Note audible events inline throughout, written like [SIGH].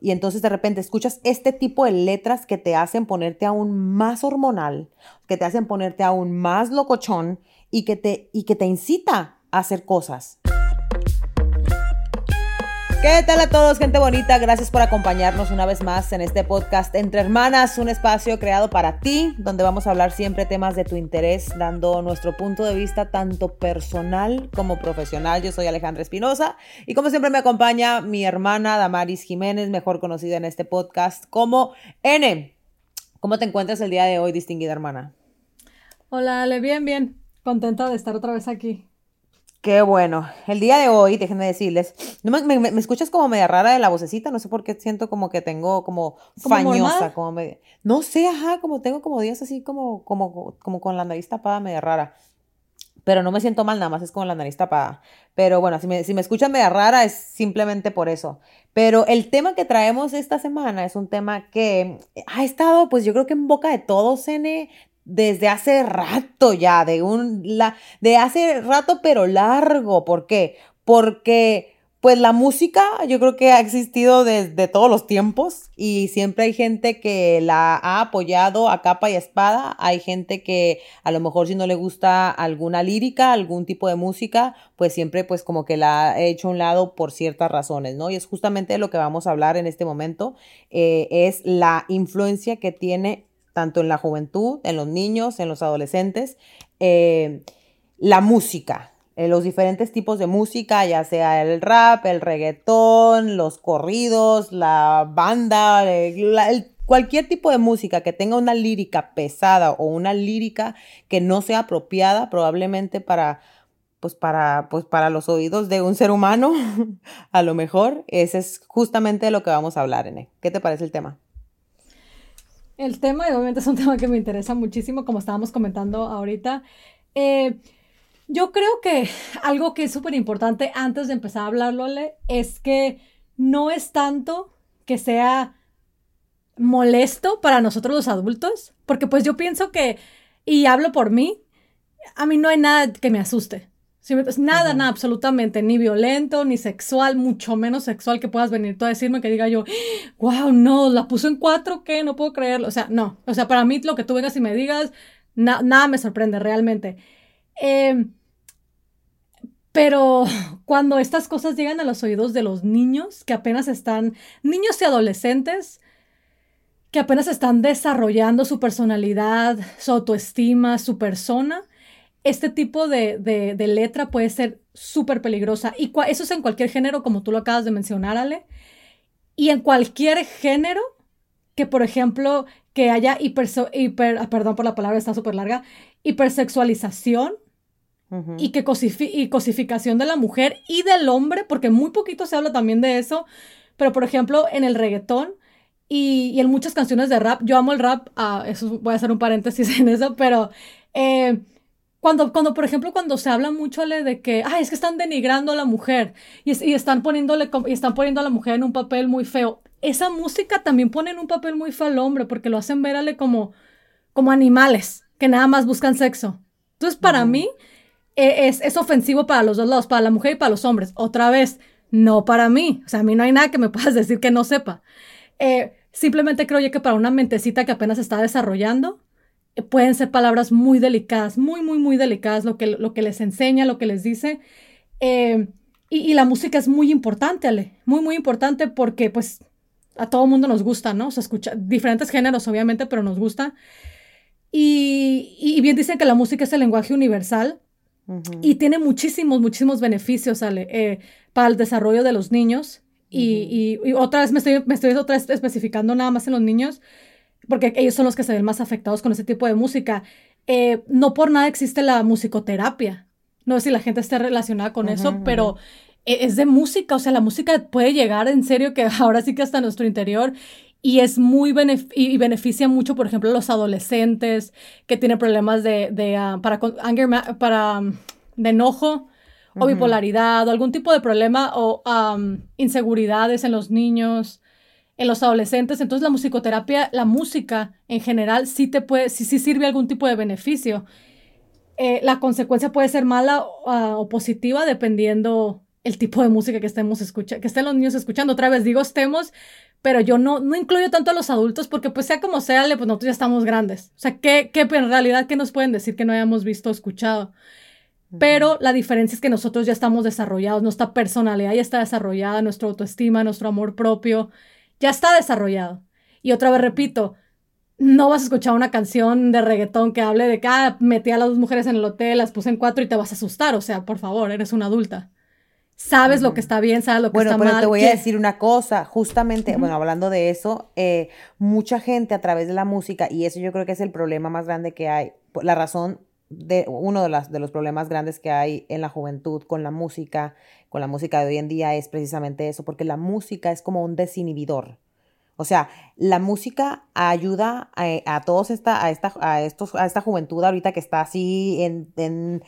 Y entonces de repente escuchas este tipo de letras que te hacen ponerte aún más hormonal, que te hacen ponerte aún más locochón y que te, y que te incita a hacer cosas. ¿Qué tal a todos, gente bonita? Gracias por acompañarnos una vez más en este podcast Entre Hermanas, un espacio creado para ti, donde vamos a hablar siempre temas de tu interés, dando nuestro punto de vista tanto personal como profesional. Yo soy Alejandra Espinosa y como siempre me acompaña mi hermana Damaris Jiménez, mejor conocida en este podcast como N. ¿Cómo te encuentras el día de hoy, distinguida hermana? Hola, Ale, bien, bien. Contenta de estar otra vez aquí. Qué bueno. El día de hoy, déjenme decirles, me, me, escuchas como media rara de la vocecita, no sé por qué siento como que tengo como fañosa, como media, no sé, ajá, como tengo como días así como, como, como con la nariz tapada media rara. Pero no me siento mal, nada más es con la nariz tapada. Pero bueno, si me, si me escuchan media rara es simplemente por eso. Pero el tema que traemos esta semana es un tema que ha estado, pues yo creo que en boca de todos, N, desde hace rato ya, de un la, de hace rato pero largo. ¿Por qué? Porque pues la música yo creo que ha existido desde todos los tiempos y siempre hay gente que la ha apoyado a capa y espada, hay gente que a lo mejor si no le gusta alguna lírica, algún tipo de música, pues siempre pues como que la ha hecho a un lado por ciertas razones, ¿no? Y es justamente lo que vamos a hablar en este momento, eh, es la influencia que tiene tanto en la juventud, en los niños, en los adolescentes, eh, la música, eh, los diferentes tipos de música, ya sea el rap, el reggaetón, los corridos, la banda, eh, cualquier tipo de música que tenga una lírica pesada o una lírica que no sea apropiada probablemente para pues para, pues para los oídos de un ser humano, [LAUGHS] a lo mejor, ese es justamente lo que vamos a hablar, Ene. ¿Qué te parece el tema? El tema, y obviamente es un [LAUGHS] tema que me interesa muchísimo, como estábamos comentando ahorita. Eh, yo creo que [LAUGHS] algo que es súper importante antes de empezar a hablarlo es que no es tanto que sea molesto para nosotros los adultos, porque pues yo pienso que, y hablo por mí, a mí no hay nada que me asuste nada, nada, absolutamente, ni violento, ni sexual, mucho menos sexual que puedas venir tú a decirme que diga yo, wow, no, la puso en cuatro, ¿qué? No puedo creerlo. O sea, no. O sea, para mí lo que tú vengas y me digas, nada me sorprende realmente. Em, pero [LAUGHS] cuando estas cosas llegan a los oídos de los niños, que apenas están, niños y adolescentes, que apenas están desarrollando su personalidad, su autoestima, su persona, este tipo de, letra puede ser súper peligrosa. Y eso es en cualquier género, como tú lo acabas de mencionar, Ale. Y en cualquier género que, por ejemplo, que haya hiper, hiper ah, perdón por la palabra, está súper larga, hipersexualización y que y cosificación de la mujer y del hombre, porque muy poquito se habla también de eso. Pero, por ejemplo, en el reggaetón y, en muchas canciones de rap, yo amo el rap, ah, eso voy a hacer un paréntesis [LAUGHS] en eso, pero... Eh, cuando, cuando, por ejemplo, cuando se habla mucho de que, ay, es que están denigrando a la mujer y, están, poniéndole, y están poniendo a la mujer en un papel muy feo, esa música también pone en un papel muy feo al hombre porque lo hacen verle como, como animales que nada más buscan sexo. Entonces, para mí, e, es, es ofensivo para los dos lados, para la mujer y para los hombres. Otra vez, no para mí. O sea, a mí no hay nada que me [LAUGHS] puedas decir que no sepa. Eh, simplemente creo yo que para una mentecita que apenas está desarrollando, pueden ser palabras muy delicadas, muy, muy, muy delicadas, lo que, lo que les enseña, lo que les dice. Eh, y, la música es muy importante, Ale, muy, muy importante porque pues a todo mundo nos gusta, ¿no? Se escucha diferentes géneros, obviamente, pero nos gusta. Y, bien dicen que la música es el lenguaje universal y tiene muchísimos, muchísimos beneficios, Ale, eh, para el desarrollo de los niños. y, otra vez me estoy, me estoy otra vez especificando nada más en los niños, porque ellos son los que se ven más afectados con ese tipo de música. Eh, no por nada existe la musicoterapia. No sé si la gente esté relacionada con eso, pero e, es de música, o sea, la música puede llegar en serio que [LAUGHS] ahora sí que hasta nuestro interior y es muy y beneficia mucho, por ejemplo, a los adolescentes que tienen problemas de, de ah, para anger, para um, de enojo o bipolaridad o algún tipo de problema o um, inseguridades en los niños en los adolescentes. Entonces la musicoterapia, la música en general, sí te puede, sí, sí sirve algún tipo de beneficio. Eh, la consecuencia puede ser mala o positiva dependiendo el tipo de música que estemos escuchando, que estén los niños escuchando. Otra vez digo estemos, pero yo no, no incluyo tanto a los adultos porque pues sea como sea, pues nosotros ya estamos grandes. O sea, ¿qué, qué en realidad qué nos pueden decir que no hayamos visto o escuchado? Pero la diferencia es que nosotros ya estamos desarrollados, nuestra personalidad ya está desarrollada, nuestra autoestima, nuestro amor propio, ya está desarrollado. Y otra vez repito, no vas a escuchar una canción de reggaetón que hable de que ah, metí a las dos mujeres en el hotel, las puse en cuatro y te vas a asustar. O sea, por favor, eres una adulta. Sabes lo que está bien, sabes lo que está mal. Bueno, pero te voy a decir una cosa, justamente, bueno, hablando de eso, eh, mucha gente a través de la música, y eso yo creo que es el problema más grande que hay, la razón de uno de, las, de los problemas grandes que hay en la juventud con la música, con la música de hoy en día es precisamente eso, porque la música es como un desinhibidor. O sea, la música ayuda a, todos esta, a esta, a estos, a esta juventud ahorita que está así en, en,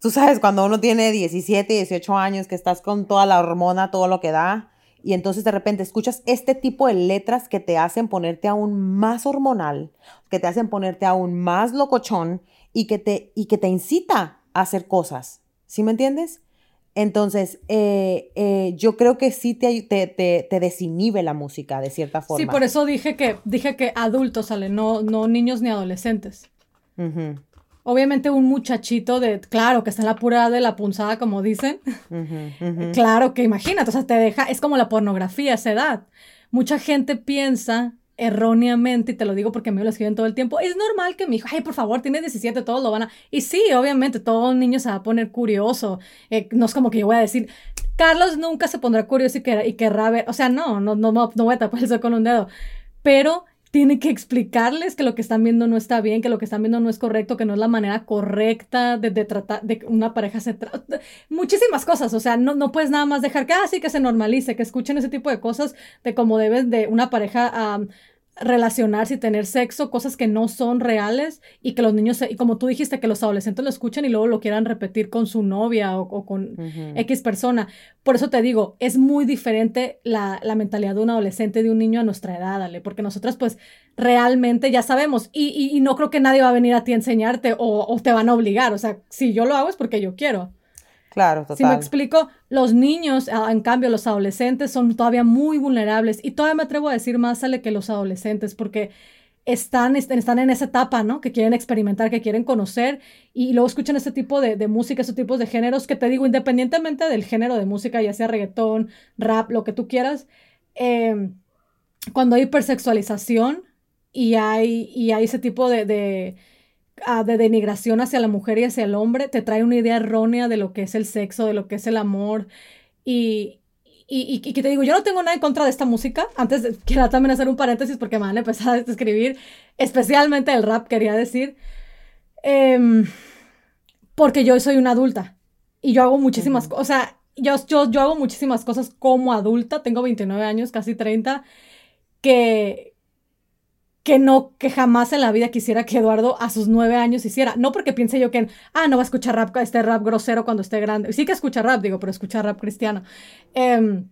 tú sabes, cuando uno tiene 17, 18 años, que estás con toda la hormona, todo lo que da, y entonces de repente escuchas este tipo de letras que te hacen ponerte aún más hormonal, que te hacen ponerte aún más locochón y que te, y que te incita a hacer cosas. ¿Sí me entiendes? Entonces, eh, eh, yo creo que sí te, te, te, desinhibe la música de cierta forma. Sí, por eso dije que, dije que adultos salen, no, no niños ni adolescentes. Obviamente un muchachito de, claro, que está en la pura de la punzada, como dicen. Claro que imagínate, o sea, te deja, es como la pornografía a esa edad. Mucha gente piensa erróneamente, y te lo digo porque me lo escriben todo el tiempo, es normal que mi hijo, ay, por favor, tiene 17, todos lo van a... Y sí, obviamente, todo niño se va a poner curioso. Eh, no es como que yo voy a decir, Carlos nunca se pondrá curioso y, y querrá ver, o sea, no, no, no, no voy a tapar el con un dedo. Pero tiene que explicarles que lo que están viendo no está bien, que lo que están viendo no es correcto, que no es la manera correcta de, tratar de una pareja se muchísimas cosas, o sea, no, no puedes nada más dejar que así ah, que se normalice, que escuchen ese tipo de cosas de cómo debes de una pareja relacionarse y tener sexo, cosas que no son reales y que los niños, y como tú dijiste, que los adolescentes lo escuchen y luego lo quieran repetir con su novia o, con X persona. Por eso te digo, es muy diferente la, la, mentalidad de un adolescente de un niño a nuestra edad, dale, porque nosotras pues realmente ya sabemos y, y, no creo que nadie va a venir a ti a enseñarte o, o te van a obligar, o sea, si yo lo hago es porque yo quiero. Claro, total. Si me explico, los niños, ah, en cambio, los adolescentes son todavía muy vulnerables y todavía me atrevo a decir más sale que los adolescentes porque están, están en esa etapa, ¿no? Que quieren experimentar, que quieren conocer y luego escuchan este tipo de, de música, este tipo de géneros que te digo, independientemente del género de música, ya sea reggaetón, rap, lo que tú quieras, em, cuando hay hipersexualización y hay, y hay ese tipo de de denigración hacia la mujer y hacia el hombre, te trae una idea errónea de lo que es el sexo, de lo que es el amor. Y, y, que te digo, yo no tengo nada en contra de esta música. Antes [LAUGHS] quiero también hacer un paréntesis porque me han empezado a escribir, especialmente el rap, quería decir. Em, porque yo soy una adulta y yo hago muchísimas cosas. O sea, yo, yo, yo hago muchísimas cosas como adulta. Tengo 29 años, casi 30, que, que no, que jamás en la vida quisiera que Eduardo a sus nueve años hiciera. No porque piense yo que, ah, no va a escuchar rap, este rap grosero cuando esté grande. Sí que escucha rap, digo, pero escucha rap cristiano. Em,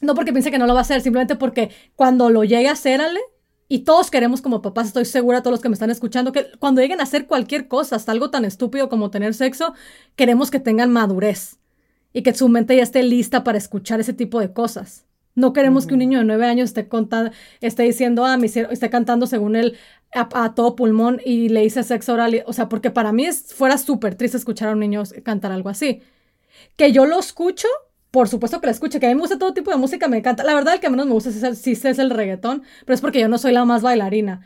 no porque piense que no lo va a hacer, simplemente porque cuando lo llegue a hacer, Ale, y todos queremos como papás, estoy segura, todos los que me están escuchando, que cuando lleguen a hacer cualquier cosa, hasta algo tan estúpido como tener sexo, queremos que tengan madurez y que su mente ya esté lista para escuchar ese tipo de cosas. No queremos que un niño de nueve años esté, contando, esté diciendo, ah, esté cantando según él a, todo pulmón y le hice sexo oral. O sea, porque para mí es, fuera súper triste escuchar a un niño cantar algo así. Que yo lo escucho, por supuesto que lo escucho, que a mí me gusta todo tipo de música, me encanta. La verdad, el que menos me gusta es el, sí es el reggaetón, pero es porque yo no soy la más bailarina.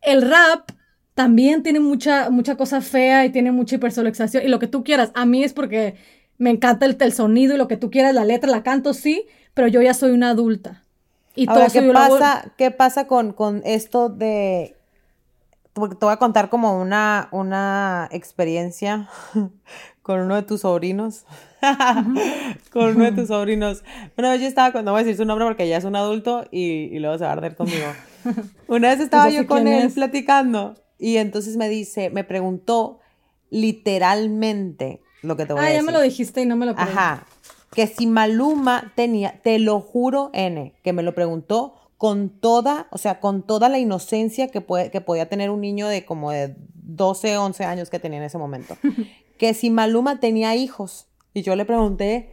El rap también tiene mucha, mucha cosa fea y tiene mucha hipersexualización y lo que tú quieras. A mí es porque me encanta el, el, sonido y lo que tú quieras, la letra, la canto, sí, pero yo ya soy una adulta. Y todo ¿qué, pasa, ¿qué pasa con, con esto de... Porque te voy a contar como una, una experiencia [LAUGHS] con uno de tus sobrinos. [LAUGHS] con uno de tus sobrinos. Bueno, yo estaba, no voy a decir su nombre porque ya es un adulto y, y luego se va a arder conmigo. [LAUGHS] Una vez estaba yo con él platicando y entonces me dice, me preguntó literalmente lo que te voy a decir. Ah, ya me lo dijiste y no me lo pregunté. Ajá que si Maluma tenía, te lo juro, N, que me lo preguntó con toda, o sea, con toda la inocencia que, puede, que podía tener un niño de como de 12, 11 años que tenía en ese momento, [LAUGHS] que si Maluma tenía hijos. Y yo le pregunté,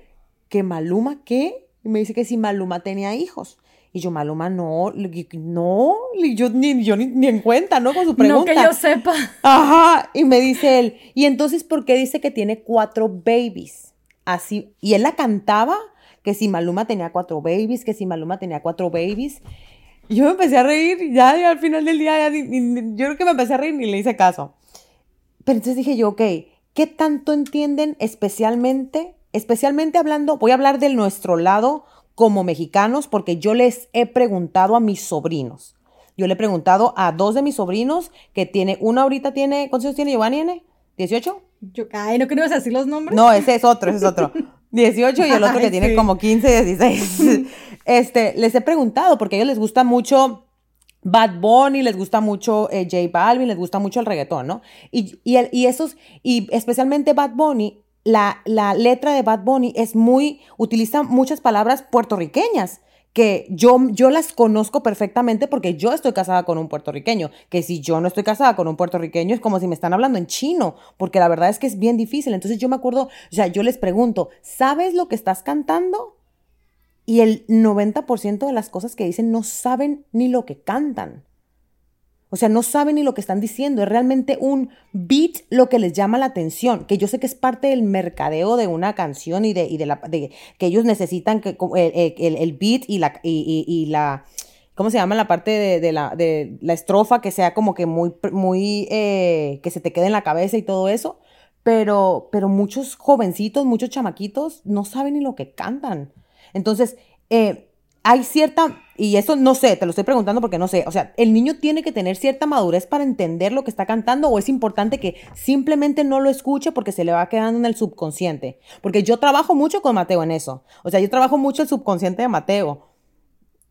¿que Maluma qué? Y me dice que si Maluma tenía hijos. Y yo, Maluma, no, no, yo ni, yo ni, en cuenta, ¿no? Con su pregunta. No que yo sepa. Ajá, y me dice él, ¿y entonces por qué dice que tiene cuatro babies? Y él la cantaba, que si Maluma tenía cuatro babies, que si Maluma tenía cuatro babies. Yo me empecé a reír, ya, al final del día, yo creo que me empecé a reír y le hice caso. Pero entonces dije yo, ok, ¿qué tanto entienden especialmente, especialmente hablando, voy a hablar de nuestro lado como mexicanos porque yo les he preguntado a mis sobrinos. Yo le he preguntado a dos de mis sobrinos que tiene, una ahorita tiene, ¿cuántos años tiene Giovanni? N? ¿18? Yo, ay, ¿no querías decir los nombres? No, ese es otro, ese es otro. [LAUGHS] 18 y el otro que tiene como 15, 16. [LAUGHS] este, les he preguntado porque a ellos les gusta mucho Bad Bunny, les gusta mucho eh, J Balvin, les gusta mucho el reggaetón, ¿no? Y, y, y esos, y especialmente Bad Bunny, la, letra de Bad Bunny es muy, utiliza muchas palabras puertorriqueñas que yo, yo las conozco perfectamente porque yo estoy casada con un puertorriqueño, que si yo no estoy casada con un puertorriqueño es como si me están hablando en chino, porque la verdad es que es bien difícil. Entonces yo me acuerdo, o sea, yo les pregunto, ¿sabes lo que estás cantando? Y el 90% de las cosas que dicen no saben ni lo que cantan. O sea, no saben ni lo que están diciendo. Es realmente un beat lo que les llama la atención. Que yo sé que es parte del mercadeo de una canción y de, y de la de, que ellos necesitan que el, el, beat y la, ¿cómo se llama? La parte de, de, la, de la estrofa que sea como que muy, muy, eh, que se te quede en la cabeza y todo eso. Pero, pero muchos jovencitos, muchos chamaquitos no saben ni lo que cantan. Entonces, eh, hay cierta, y eso no sé, te lo estoy preguntando porque no sé, o sea, ¿el niño tiene que tener cierta madurez para entender lo que está cantando o es importante que simplemente no lo escuche porque se le va quedando en el subconsciente? Porque yo trabajo mucho con Mateo en eso, o sea, yo trabajo mucho el subconsciente de Mateo.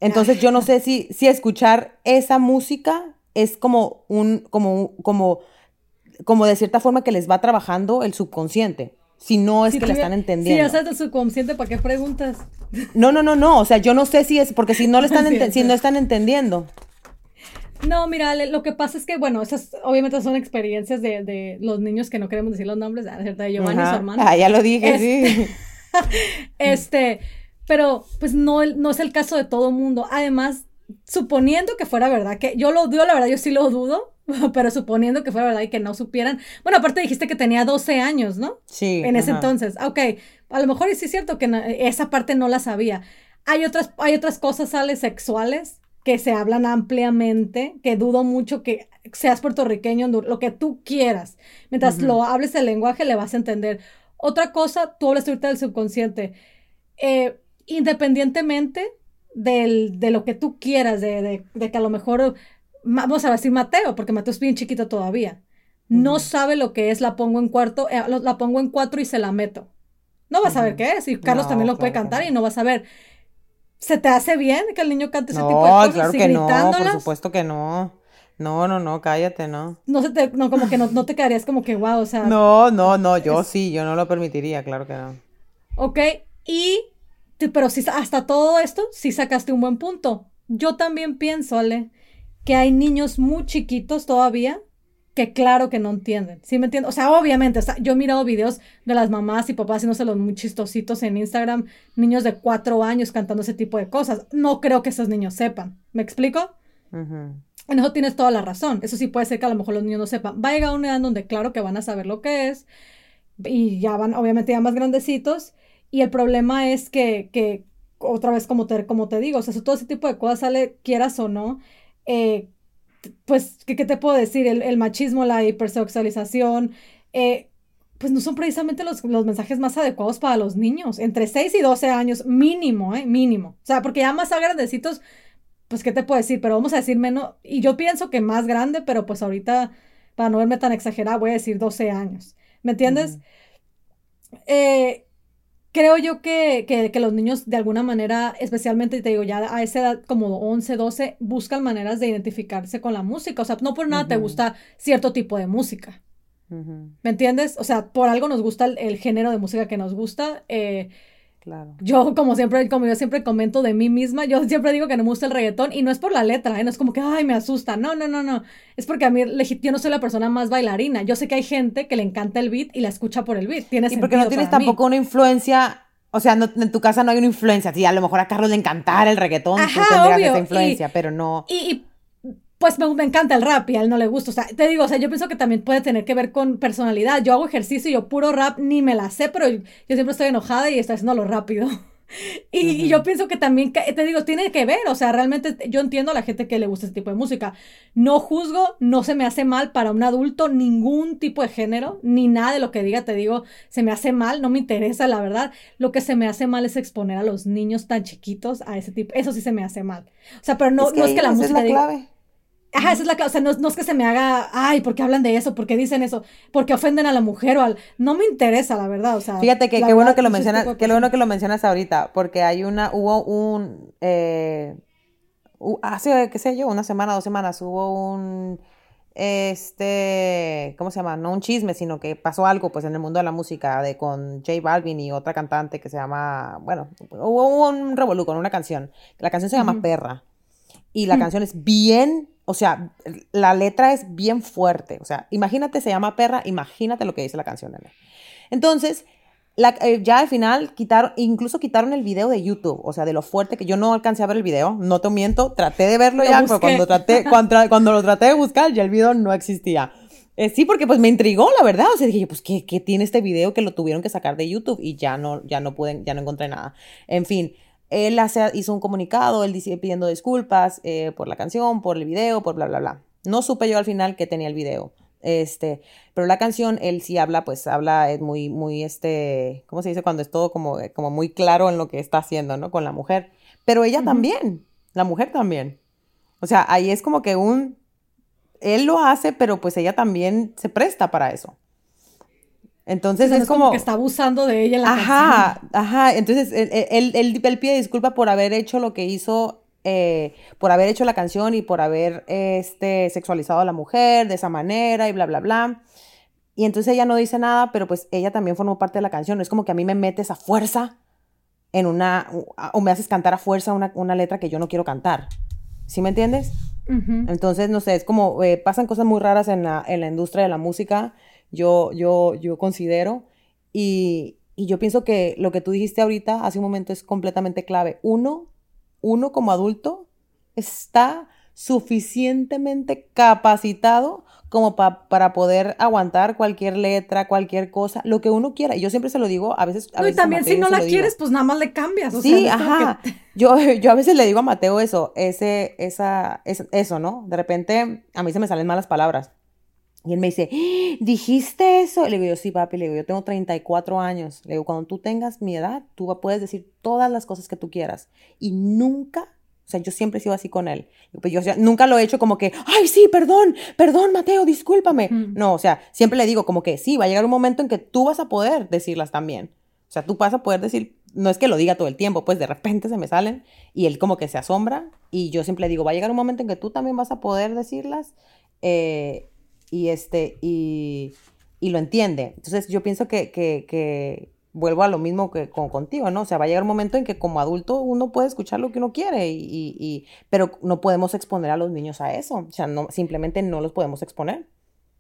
Entonces yo no sé si, si escuchar esa música es como un, como, como, como de cierta forma que les va trabajando el subconsciente si no es que la están entendiendo. Si ya sabes subconsciente, ¿para qué preguntas? No, no, no, no, o sea, yo no sé si es, porque si no, lo están, [LAUGHS] si no están entendiendo. No, mira, lo que pasa es que, bueno, esas obviamente son experiencias de, de los niños que no queremos decir los nombres. De Giovanni, su hermano. Ah, ya lo dije, sí. Este, [LAUGHS] este, pero pues no, no es el caso de todo mundo. Además, suponiendo que fuera verdad, que yo lo dudo, la verdad, yo sí lo dudo, [LAUGHS] pero suponiendo que fuera verdad y que no supieran. Bueno, aparte dijiste que tenía 12 años, ¿no? Sí. En ese entonces. Ok, a lo mejor sí es cierto que esa parte no la sabía. Hay otras, hay otras cosas, sales sexuales que se hablan ampliamente, que dudo mucho que seas puertorriqueño, lo que tú quieras. Mientras lo hables el lenguaje, le vas a entender. Otra cosa, tú hablas ahorita del subconsciente. Eh, independientemente del, de lo que tú quieras, de, de, que a lo mejor, vamos a decir Mateo, porque Mateo es bien chiquito todavía, no sabe lo que es la pongo en cuarto, eh, la pongo en cuatro y se la meto. No vas a saber qué es, y Carlos también lo puede cantar y no vas a ver. ¿Se te hace bien que el niño cante ese tipo de cosas? Claro que no, por supuesto que no. No, no, no, cállate, no. No se te, no, como que no, no te quedarías como que wow, o sea. No, no, no, yo sí, yo no lo permitiría, claro que no. Ok, y pero si hasta todo esto, sí sacaste un buen punto. Yo también pienso, Ale, que hay niños muy chiquitos todavía que claro que no entienden. ¿Sí me entiendes? O sea, obviamente, yo he mirado videos de las mamás y papás haciéndose los muy chistositos en Instagram, niños de cuatro años cantando ese tipo de cosas. No creo que esos niños sepan. ¿Me explico? En eso tienes toda la razón. Eso sí puede ser que a lo mejor los niños no sepan. Va a llegar una edad donde claro que van a saber lo que es y ya van, obviamente, ya más grandecitos y el problema es que, que otra vez, como te, como te digo, o sea, todo ese tipo de cosas sale, quieras o no, eh, pues, ¿qué, ¿qué, te puedo decir? El, el machismo, la hipersexualización, eh, pues no son precisamente los, los, mensajes más adecuados para los niños, entre 6 y 12 años, mínimo, ¿eh? Mínimo. O sea, porque ya más grandecitos, pues, ¿qué te puedo decir? Pero vamos a decir menos, y yo pienso que más grande, pero pues ahorita, para no verme tan exagerada, voy a decir 12 años. ¿Me entiendes? eh, creo yo que, que, los niños de alguna manera, especialmente te digo, ya a esa edad como 11, 12, buscan maneras de identificarse con la música. O sea, no por nada te gusta cierto tipo de música. ¿Me entiendes? O sea, por algo nos gusta el, género de música que nos gusta. Eh, claro. Yo, como siempre, como yo siempre comento de mí misma, yo siempre digo que no me gusta el reggaetón y no es por la letra, ¿eh? no es como que, ay, me asusta. No, no, no, no. Es porque a mí, yo no soy la persona más bailarina. Yo sé que hay gente que le encanta el beat y la escucha por el beat. Tiene y porque no tienes tampoco una influencia O sea, en tu casa no hay una influencia. Sí, a lo mejor a Carlos le encantara el reggaetón, Ajá, tú tendrías esa influencia, pero no. Y, pues me, encanta el rap y a él no le gusta. O sea, te digo, o sea, yo pienso que también puede tener que ver con personalidad. Yo hago ejercicio y yo puro rap ni me la sé, pero yo siempre estoy enojada y estoy haciéndolo rápido. [LAUGHS] Y, yo pienso que también, te digo, tiene que ver, o sea, realmente yo entiendo a la gente que le gusta ese tipo de música. No juzgo, no se me hace mal para un adulto ningún tipo de género, ni nada de lo que diga, te digo, se me hace mal, no me interesa, la verdad. Lo que se me hace mal es exponer a los niños tan chiquitos a ese tipo, eso sí se me hace mal. O sea, pero no es que, no es que la música... Es la clave. Ajá, esa es la clave. O sea, no, es que se me haga, ay, ¿por qué hablan de eso? ¿Por qué dicen eso? ¿Por qué ofenden a la mujer o al. No me interesa, la verdad. O sea. Fíjate que qué bueno que lo mencionas, qué bueno que lo mencionas ahorita, porque hay una, hubo un. Eh, hace, qué sé yo, una semana, dos semanas, hubo un. Este, ¿cómo se llama? No un chisme, sino que pasó algo pues en el mundo de la música de con J Balvin y otra cantante que se llama, bueno, hubo un revolú con una canción. La canción se llama Perra y la canción es bien o sea, la letra es bien fuerte. O sea, imagínate, se llama perra, imagínate lo que dice la canción. Entonces, eh, ya al final quitaron, incluso quitaron el video de YouTube, o sea, de lo fuerte que yo no alcancé a ver el video, no te miento, traté de verlo ya, pero cuando, traté, [LAUGHS] cuando, lo traté de buscar ya el video no existía. Eh, sí, porque pues me intrigó, la verdad. O sea, dije, pues, ¿qué, ¿qué, tiene este video que lo tuvieron que sacar de YouTube? Y ya no, ya no pude, ya no encontré nada. En fin, él hace, hizo un comunicado, él dice, pidiendo disculpas eh, por la canción, por el video, por bla, bla, bla. No supe yo al final que tenía el video. Este, pero la canción, él sí habla, pues habla, es muy, muy, este, ¿cómo se dice? Cuando es todo como, como muy claro en lo que está haciendo, ¿no? Con la mujer. Pero ella también, la mujer también. O sea, ahí es como que un, él lo hace, pero pues ella también se presta para eso. Entonces es, como, que está abusando de ella la Ajá, ajá. Entonces él, él, pide disculpa por haber hecho lo que hizo, eh, por haber hecho la canción y por haber este, sexualizado a la mujer de esa manera y bla, bla, bla. Y entonces ella no dice nada, pero pues ella también formó parte de la canción. Es como que a mí me metes a fuerza en una, o me haces cantar a fuerza una, letra que yo no quiero cantar. ¿Sí me entiendes? Entonces, no sé, es como, eh, pasan cosas muy raras en la, en la industria de la música yo, yo, yo considero. Y, yo pienso que lo que tú dijiste ahorita hace un momento es completamente clave. Uno, uno como adulto está suficientemente capacitado como para poder aguantar cualquier letra, cualquier cosa, lo que uno quiera. Y yo siempre se lo digo, a veces... A y también si no la quieres, pues nada más le cambias. sí, ajá. Yo, [LAUGHS] yo a veces le digo a Mateo eso, ese, esa, eso, ¿no? De repente a mí se me salen malas palabras. Y él me dice, ¿dijiste eso? Le digo, yo sí, papi, le digo, yo tengo 34 años. Le digo, cuando tú tengas mi edad, tú puedes decir todas las cosas que tú quieras. Y nunca, o sea, yo siempre he sido así con él. Pues yo nunca lo he hecho como que, ay, sí, perdón, perdón, Mateo, discúlpame. No, o sea, siempre le digo como que sí, va a llegar un momento en que tú vas a poder decirlas también. O sea, tú vas a poder decir, no es que lo diga todo el tiempo, pues de repente se me salen y él como que se asombra y yo siempre le digo, va a llegar un momento en que tú también vas a poder decirlas. Eh, y, este, y, y lo entiende. Entonces yo pienso que, que, que vuelvo a lo mismo que con, contigo, ¿no? O sea, va a llegar un momento en que como adulto uno puede escuchar lo que uno quiere, y, y, pero no podemos exponer a los niños a eso. O sea, no, simplemente no los podemos exponer.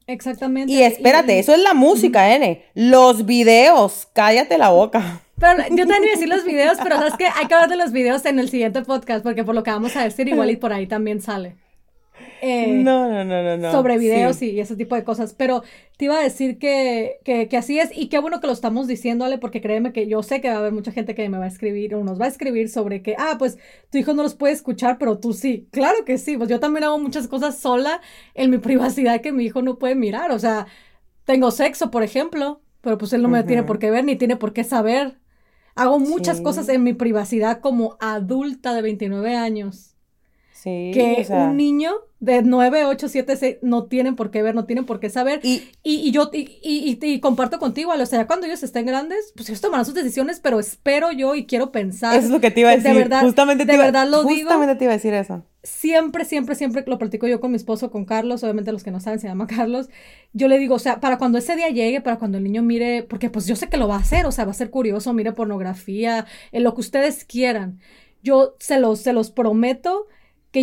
Exactamente. Y espérate, eso es la música, N. Los videos, cállate la boca. Pero yo también iba a decir los videos, pero sabes que hay que hablar de los videos en el siguiente podcast, porque por lo que vamos a decir, igual y por ahí también sale. Eh, no, no, no, no, sobre videos y ese tipo de cosas. Pero te iba a decir que, que, así es y qué bueno que lo estamos diciéndole porque créeme que yo sé que va a haber mucha gente que me va a escribir o nos va a escribir sobre que, ah, pues tu hijo no los puede escuchar, pero tú sí. Claro que sí, pues yo también hago muchas cosas sola en mi [LAUGHS] privacidad que mi hijo no puede mirar. O sea, tengo sexo, por ejemplo, pero pues él no me tiene por qué ver ni tiene por qué saber. Hago muchas cosas en mi privacidad como adulta de 29 años. Sí, que un niño de 9, 8, 7, 6 no tienen por qué ver, no tienen por qué saber. Y, y, yo y, y, comparto contigo, o sea, cuando ellos estén grandes, pues ellos tomarán sus decisiones, pero espero yo y quiero pensar. Eso es lo que te iba a decir. De verdad, justamente te de verdad lo justamente te iba a decir eso. Siempre, siempre, siempre lo platico yo con mi esposo, con Carlos, obviamente los que no saben se llama Carlos. Yo le digo, o sea, para cuando ese día llegue, para cuando el niño mire, porque pues yo sé que lo va a hacer, o sea, va a ser curioso, mire pornografía, en lo que ustedes quieran. Yo se los, se los prometo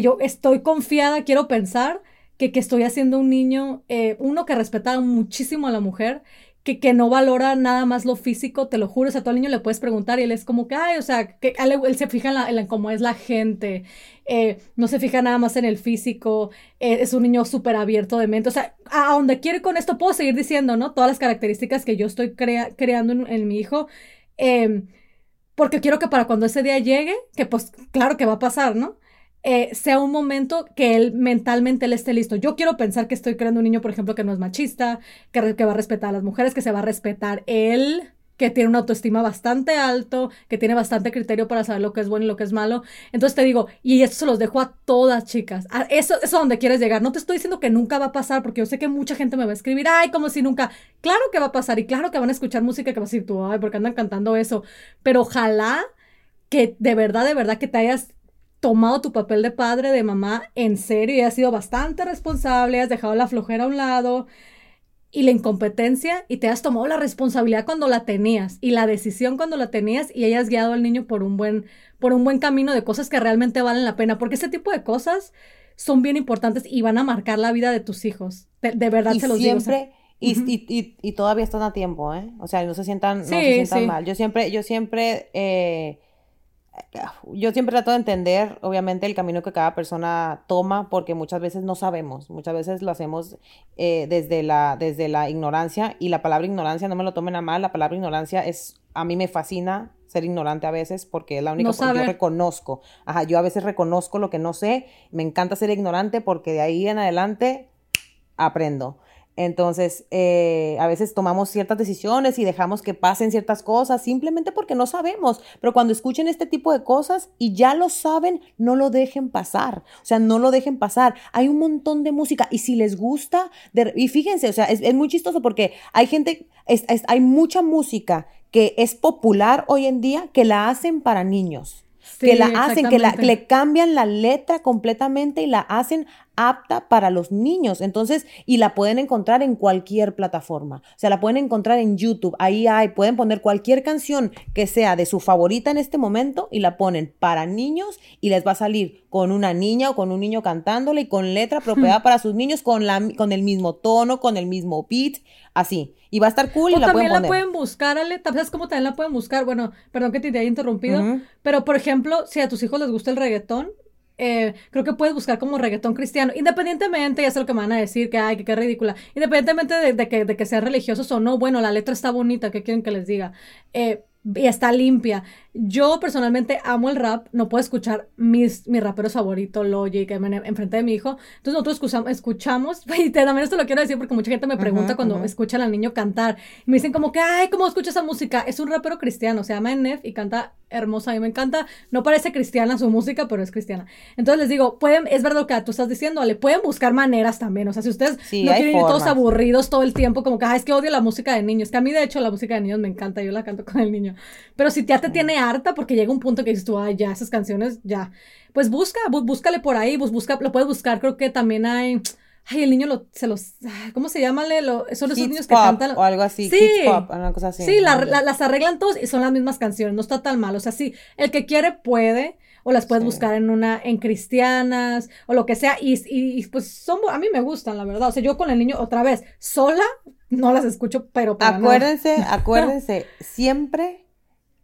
yo estoy confiada, quiero pensar que, que estoy haciendo un niño, eh, uno que respetaba muchísimo a la mujer, que, que, no valora nada más lo físico, te lo juro, o sea, tú al niño le puedes preguntar y él es como que, ay, o sea, él, se fija en, cómo es la gente, eh, no se fija nada más en el físico, eh, es un niño súper abierto de mente, o sea, a, donde quiere con esto puedo seguir diciendo, ¿no? Todas las características que yo estoy creando en, mi hijo, em, porque quiero que para cuando ese día llegue, que pues claro que va a pasar, ¿no? Eh, sea un momento que él mentalmente él esté listo. Yo quiero pensar que estoy creando un niño, por ejemplo, que no es machista, que, va a respetar a las mujeres, que se va a respetar él, que tiene una autoestima bastante alto, que tiene bastante criterio para saber lo que es bueno y lo que es malo. Entonces te digo, y esto se los dejo a todas, chicas. eso, eso es donde quieres llegar. No te estoy diciendo que nunca va a pasar, porque yo sé que mucha gente me va a escribir, ay, como si nunca. Claro que va a pasar, y claro que van a escuchar música que va a decir tú, ay, porque andan cantando eso. Pero ojalá que de verdad, de verdad que te hayas tomado tu papel de padre, de mamá en serio y has sido bastante responsable, has dejado la flojera a un lado y la incompetencia y te has tomado la responsabilidad cuando la tenías y la decisión cuando la tenías y hayas guiado al niño por un buen, por un buen camino de cosas que realmente valen la pena, porque ese tipo de cosas son bien importantes y van a marcar la vida de tus hijos. De, verdad se los digo. y, y, y, todavía están a tiempo, ¿eh? O sea, no se sientan, no se sientan mal. Yo siempre, yo siempre eh, yo siempre trato de entender, obviamente, el camino que cada persona toma, porque muchas veces no sabemos, muchas veces lo hacemos eh, desde, la, desde la ignorancia, y la palabra ignorancia, no me lo tomen a mal, la palabra ignorancia es, a mí me fascina ser ignorante a veces, porque es la única cosa que yo reconozco. Ajá, yo a veces reconozco lo que no sé, me encanta ser ignorante porque de ahí en adelante aprendo. Entonces, eh, a veces tomamos ciertas decisiones y dejamos que pasen ciertas cosas simplemente porque no sabemos. Pero cuando escuchen este tipo de cosas y ya lo saben, no lo dejen pasar. O sea, no lo dejen pasar. Hay un montón de música y si les gusta, y fíjense, o sea, es, muy chistoso porque hay gente, hay mucha música que es popular hoy en día que la hacen para niños que la hacen, que, la, le cambian la letra completamente y la hacen apta para los niños. Entonces, y la pueden encontrar en cualquier plataforma. O sea, la pueden encontrar en YouTube. Ahí hay, pueden poner cualquier canción que sea de su favorita en este momento y la ponen para niños y les va a salir con una niña o con un niño cantándole y con letra [LAUGHS] apropiada para sus niños, con, la, con el mismo tono, con el mismo beat, así. Y va a estar cool y la pueden poner. también la pueden buscar, Ale. ¿Sabes cómo también la pueden buscar? Bueno, perdón que te haya interrumpido. Pero, por ejemplo, si a tus hijos les gusta el reggaetón, eh, creo que puedes buscar como reggaetón cristiano, independientemente, ya sé lo que me van a decir, que ay, que qué ridícula, independientemente de, que, de que sean religiosos o no, bueno, la letra está bonita, ¿qué quieren que les diga? Eh, y está limpia. Yo personalmente amo el rap, no puedo escuchar mis, mi rapero favorito, Logic, enfrente de mi hijo. Entonces nosotros escuchamos, escuchamos [LAUGHS] y también esto lo quiero decir porque mucha gente me pregunta cuando escuchan al niño cantar. Y me dicen como que, ay, ¿cómo escucha esa música? Es un rapero cristiano, se llama Nef y canta hermosa, a mí me encanta. No parece cristiana su música, pero es cristiana. Entonces les digo, pueden, es verdad lo que tú estás diciendo, le pueden buscar maneras también. O sea, si ustedes no quieren ir todos aburridos todo el tiempo, como que, ay, es que odio la música de niños. Que a mí, de hecho, la música de niños me encanta, yo la canto [LAUGHS] con el niño. Pero si ya te tiene harta porque llega un punto que dices tú, ay, ya, esas canciones, ya. Pues busca, búscale por ahí, busca, lo puedes buscar. Creo que también hay. Ay, el niño lo, se los, ¿cómo se llama? Lo, son esos niños que cantan. O algo así, sí, pop, una cosa así. Sí, las arreglan todos y son las mismas canciones, no está tan mal. O sea, sí, el que quiere puede, o las puedes buscar en una, en cristianas, o lo que sea, y, y, pues son, a mí me gustan, la verdad. O sea, yo con el niño, otra vez, sola, no las escucho, pero para Acuérdense, [LAUGHS] acuérdense, siempre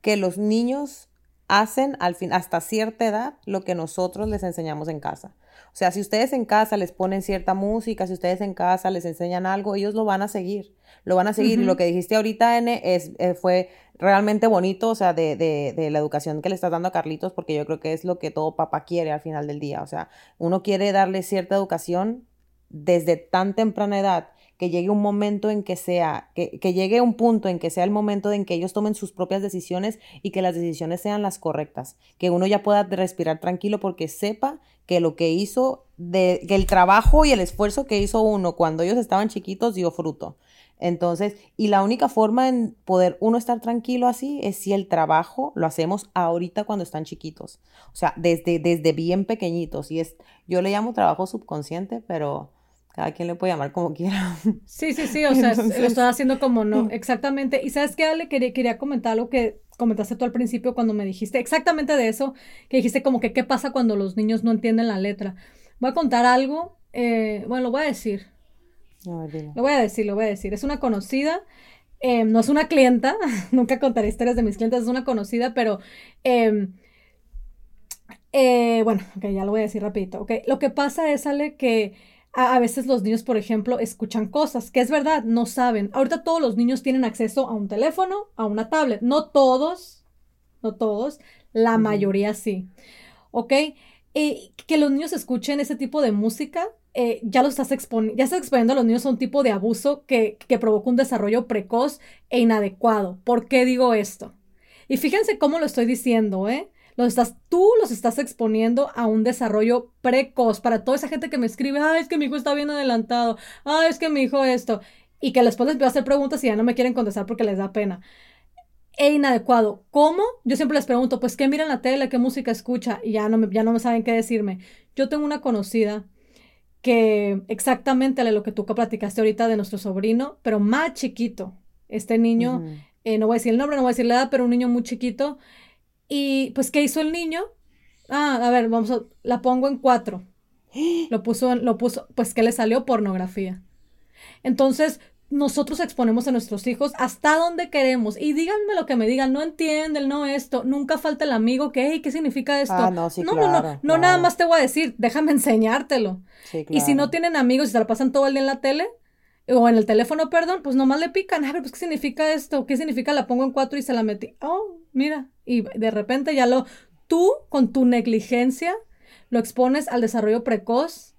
que los niños hacen al fin, hasta cierta edad lo que nosotros les enseñamos en casa. O sea, si ustedes en casa les ponen cierta música, si ustedes en casa les enseñan algo, ellos lo van a seguir, lo van a seguir. Y lo que dijiste ahorita, N, es, eh, fue realmente bonito, o sea, de, de, de, la educación que le estás dando a Carlitos, porque yo creo que es lo que todo papá quiere al final del día. O sea, uno quiere darle cierta educación desde tan temprana edad que llegue un momento en que sea, que, que, llegue un punto en que sea el momento en que ellos tomen sus propias decisiones y que las decisiones sean las correctas, que uno ya pueda respirar tranquilo porque sepa que lo que hizo, de, que el trabajo y el esfuerzo que hizo uno cuando ellos estaban chiquitos dio fruto. Entonces, y la única forma en poder uno estar tranquilo así es si el trabajo lo hacemos ahorita cuando están chiquitos. O sea, desde, desde bien pequeñitos. Y es, yo le llamo trabajo subconsciente, pero cada quien le puede llamar como quiera. [LAUGHS] Sí, sí, sí, o sea, lo estoy haciendo como no, exactamente. Y sabes qué, Ale, quería, quería comentar lo que comentaste tú al principio cuando me dijiste exactamente de eso, que dijiste como que qué pasa cuando los niños no entienden la letra. Voy a contar algo, eh, bueno, lo voy a decir. lo voy a decir, lo voy a decir. Es una conocida Em, no es una clienta, [LAUGHS] nunca contaré historias de mis clientes, es una conocida, pero em, eh, bueno, ok, ya lo voy a decir rapidito. Ok, lo que pasa es, Ale, que a, veces los niños, por ejemplo, escuchan cosas que es verdad, no saben. Ahorita todos los niños tienen acceso a un teléfono, a una tablet. No todos, no todos, la mayoría sí. ¿Ok? Y que los niños escuchen ese tipo de música, eh, ya lo estás exponiendo, ya estás exponiendo a los niños a un tipo de abuso que, que provoca un desarrollo precoz e inadecuado. ¿Por qué digo esto? Y fíjense cómo lo estoy diciendo, ¿eh? Los estás, tú los estás exponiendo a un desarrollo precoz para toda esa gente que me escribe, ay, es que mi hijo está bien adelantado, ay, es que mi hijo esto, y que después les voy a hacer preguntas y ya no me quieren contestar porque les da pena. E inadecuado. ¿Cómo? Yo siempre les pregunto, pues, ¿qué miran la tele? ¿Qué música escucha? Y ya no me, ya no me saben qué decirme. Yo tengo una conocida que exactamente lo que tú platicaste ahorita de nuestro sobrino, pero más chiquito. Este niño, eh, no voy a decir el nombre, no voy a decir la edad, pero un niño muy chiquito y pues, ¿qué hizo el niño? Ah, a ver, vamos a, la pongo en cuatro. Lo puso, lo puso, pues que le salió pornografía. Entonces, nosotros exponemos a nuestros hijos hasta donde queremos. Y díganme lo que me digan, no entienden, no esto, nunca falta el amigo que, hey, ¿qué significa esto? Ah, no, sí, no, no, no, no, nada más te voy a decir, déjame enseñártelo. Y si no tienen amigos y se la pasan todo el día en la tele, o en el teléfono, perdón, pues nomás le pican, a ver, pues, ¿qué significa esto? ¿Qué significa? La pongo en cuatro y se la metí. Oh, mira, y de repente ya lo, tú con tu negligencia lo expones al desarrollo precoz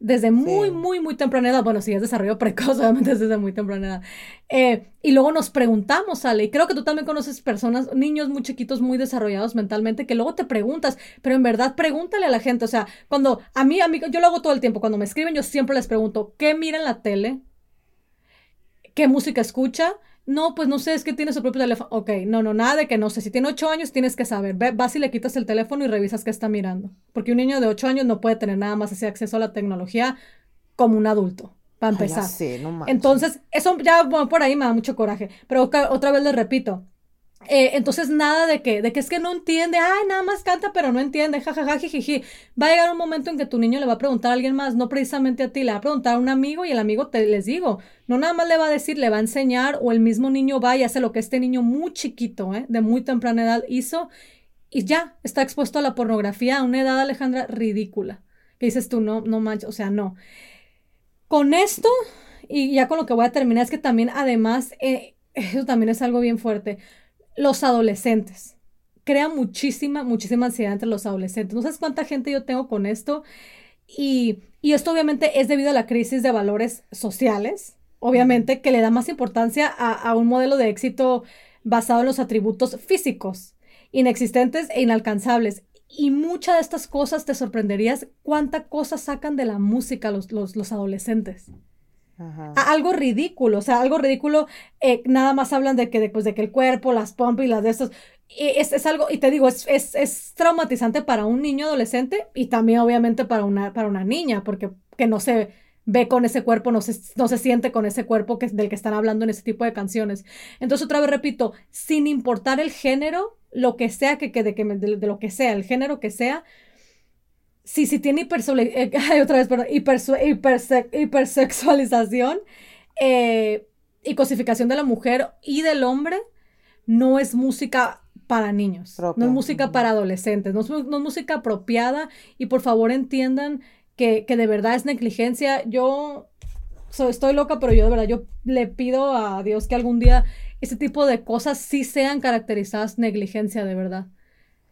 desde muy, muy, muy temprana edad. Bueno, si es desarrollo precoz, [LAUGHS] obviamente es desde muy temprana edad. Eh, y luego nos preguntamos, Ale, y creo que tú también conoces personas, niños muy chiquitos, muy desarrollados mentalmente, que luego te preguntas, pero en verdad pregúntale a la gente. O sea, cuando a mí, a mí, yo lo hago todo el tiempo, cuando me escriben, yo siempre les pregunto, ¿qué mira en la tele? ¿Qué música escucha? No, pues no sé, es que tiene su propio teléfono. Ok, no, no, nada de que no sé. Si tiene ocho años, tienes que saber. Ve, vas y le quitas el teléfono y revisas qué está mirando. Porque un niño de ocho años no puede tener nada más ese acceso a la tecnología como un adulto, para empezar. no Entonces, eso ya por ahí me da mucho coraje. Pero otra vez les repito, eh, entonces, nada de que, de que es que no entiende, ay, nada más canta, pero no entiende, jajaja, jijiji. Va a llegar un momento en que tu niño le va a preguntar a alguien más, no precisamente a ti, le va a preguntar a un amigo y el amigo te les digo, no nada más le va a decir, le va a enseñar, o el mismo niño va y hace lo que este niño muy chiquito, ¿eh? de muy temprana edad hizo, y ya está expuesto a la pornografía a una edad, Alejandra, ridícula. Que dices tú, no, no manches, o sea, no. Con esto, y ya con lo que voy a terminar, es que también, además, eh, [LAUGHS] eso también es algo bien fuerte los adolescentes. Crea muchísima, muchísima ansiedad entre los adolescentes. No sabes cuánta gente yo tengo con esto. Y, esto obviamente es debido a la crisis de valores sociales, obviamente, que le da más importancia a, un modelo de éxito basado en los atributos físicos, inexistentes e inalcanzables. Y muchas de estas cosas te sorprenderías cuánta cosa sacan de la música los, los adolescentes algo ridículo, o sea, algo ridículo, eh, nada más hablan de que, después de que el cuerpo, las pompas y las de estos, es, es, algo, y te digo, es, es, es, traumatizante para un niño adolescente y también obviamente para una, para una niña, porque que no se ve con ese cuerpo, no se, no se siente con ese cuerpo que, del que están hablando en ese tipo de canciones. Entonces, otra vez repito, sin importar el género, lo que sea que, que, de, que de lo que sea, el género que sea, sí, sí tiene eh, [LAUGHS] otra vez, hipersexualización eh, y cosificación de la mujer y del hombre, no es música para niños, no es música para adolescentes, no es, música apropiada y por favor entiendan que, de verdad es negligencia. Yo estoy loca, pero yo de verdad yo le pido a Dios que algún día ese tipo de cosas sí sean caracterizadas negligencia de verdad.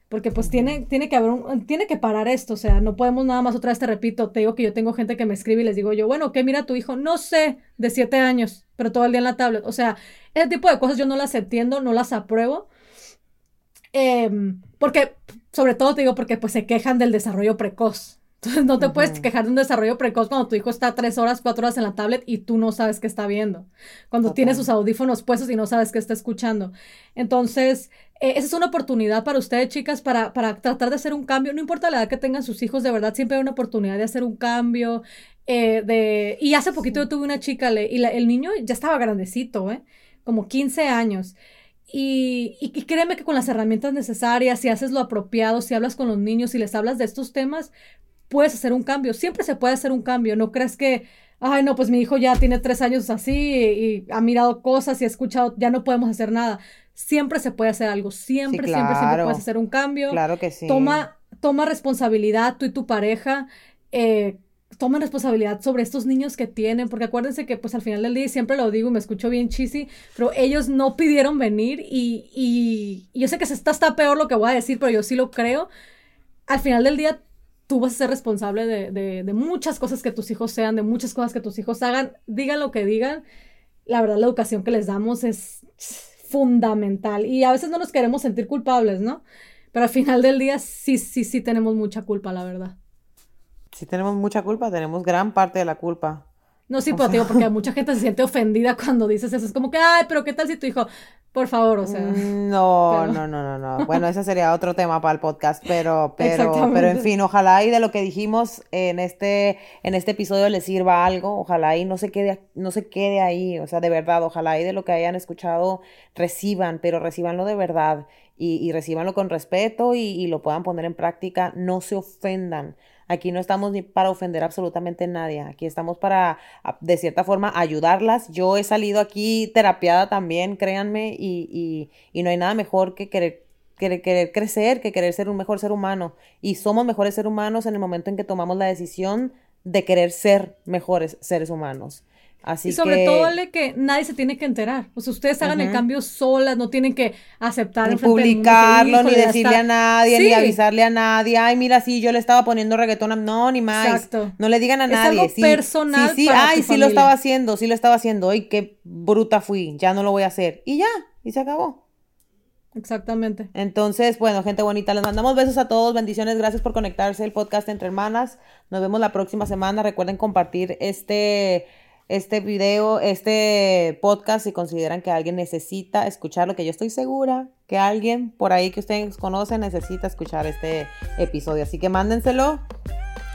Porque pues tiene, tiene que haber un, tiene que parar esto, o sea, no podemos nada más otra vez te repito, te digo que yo tengo gente que me escribe y les digo yo, bueno, ¿qué mira tu hijo? No sé, de siete años, pero todo el día en la tablet. O sea, ese tipo de cosas yo no las entiendo, no las apruebo. Em, porque, sobre todo te digo, porque pues se quejan del desarrollo precoz. [LAUGHS] Entonces no te puedes quejar de un desarrollo precoz cuando tu hijo está tres horas, cuatro horas en la tablet y tú no sabes qué está viendo. Cuando tiene sus audífonos puestos y no sabes qué está escuchando. Entonces, eh, esa es una oportunidad para ustedes, chicas, para, para tratar de hacer un cambio. No importa la edad que tengan sus hijos, de verdad, siempre hay una oportunidad de hacer un cambio. Eh, de... Y hace poquito yo tuve una chica y el niño ya estaba grandecito, ¿eh? como 15 años. Y, y, créeme que con las herramientas necesarias, si haces lo apropiado, si hablas con los niños, si les hablas de estos temas, puedes hacer un cambio. Siempre se puede hacer un cambio. No crees que ay, no, pues mi hijo ya tiene tres años así y, ha mirado cosas y ha escuchado, ya no podemos hacer nada. Siempre se puede hacer algo, siempre, siempre, siempre puedes hacer un cambio. Claro que sí. Toma, toma responsabilidad tú y tu pareja. Eh, toman responsabilidad sobre estos niños que tienen, porque acuérdense que pues al final del día, siempre lo digo y me escucho bien cheesy, pero ellos no pidieron venir y, y, yo sé que se está, está peor lo que voy a decir, pero yo sí lo creo. Al final del día, tú vas a ser responsable de, de, de muchas cosas que tus hijos sean, de muchas cosas que tus hijos hagan, digan lo que digan. La verdad, la educación que les damos es fundamental y a veces no nos queremos sentir culpables, ¿no? Pero al final del día sí, sí, sí tenemos mucha culpa, la verdad si tenemos mucha culpa, tenemos gran parte de la culpa. No, sí, pero digo, porque [LAUGHS] mucha gente se siente ofendida cuando dices eso. Es como que, ay, pero ¿qué tal si tu hijo, por favor, o sea. Mm, [LAUGHS] no, no, no, no, no. [LAUGHS] Bueno, ese sería otro tema para el podcast, pero, pero, pero en fin, ojalá y de lo que dijimos en este, en este episodio les sirva algo. Ojalá y no se quede, no se quede ahí. O sea, de verdad, ojalá y de lo que hayan escuchado reciban, pero recibanlo de verdad y, y recibanlo con respeto y, y lo puedan poner en práctica. No se ofendan. Aquí no estamos ni para ofender absolutamente a nadie. Aquí estamos para, de cierta forma, ayudarlas. Yo he salido aquí terapiada también, créanme, y, y, no hay nada mejor que querer, querer, querer crecer, que querer ser un mejor ser humano. Y somos mejores seres humanos en el momento en que tomamos la decisión de querer ser mejores seres humanos y sobre todo, vale que nadie se tiene que enterar. O sea, ustedes hagan el cambio solas, no tienen que aceptar. Ni publicarlo, ni decirle a nadie, ni avisarle a nadie. Ay, mira, sí, yo le estaba poniendo reggaetón. No, ni más. Exacto. No le digan a nadie. Algo personal. Sí, sí, ay, sí lo estaba haciendo, sí lo estaba haciendo. Ay, qué bruta fui, ya no lo voy a hacer. Y ya, y se acabó. Exactamente. Entonces, bueno, gente bonita, les mandamos besos a todos, bendiciones, gracias por conectarse el podcast entre hermanas. Nos vemos la próxima semana. Recuerden compartir este este video, este podcast, si consideran que alguien necesita escuchar lo que yo estoy segura que alguien por ahí que ustedes conocen necesita escuchar este episodio. Así que mándenselo,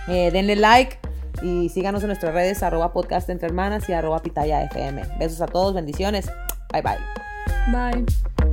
eh, denle like y síganos en nuestras redes, arroba podcast y arroba pitaya. Besos a todos, bendiciones. Bye bye. Bye.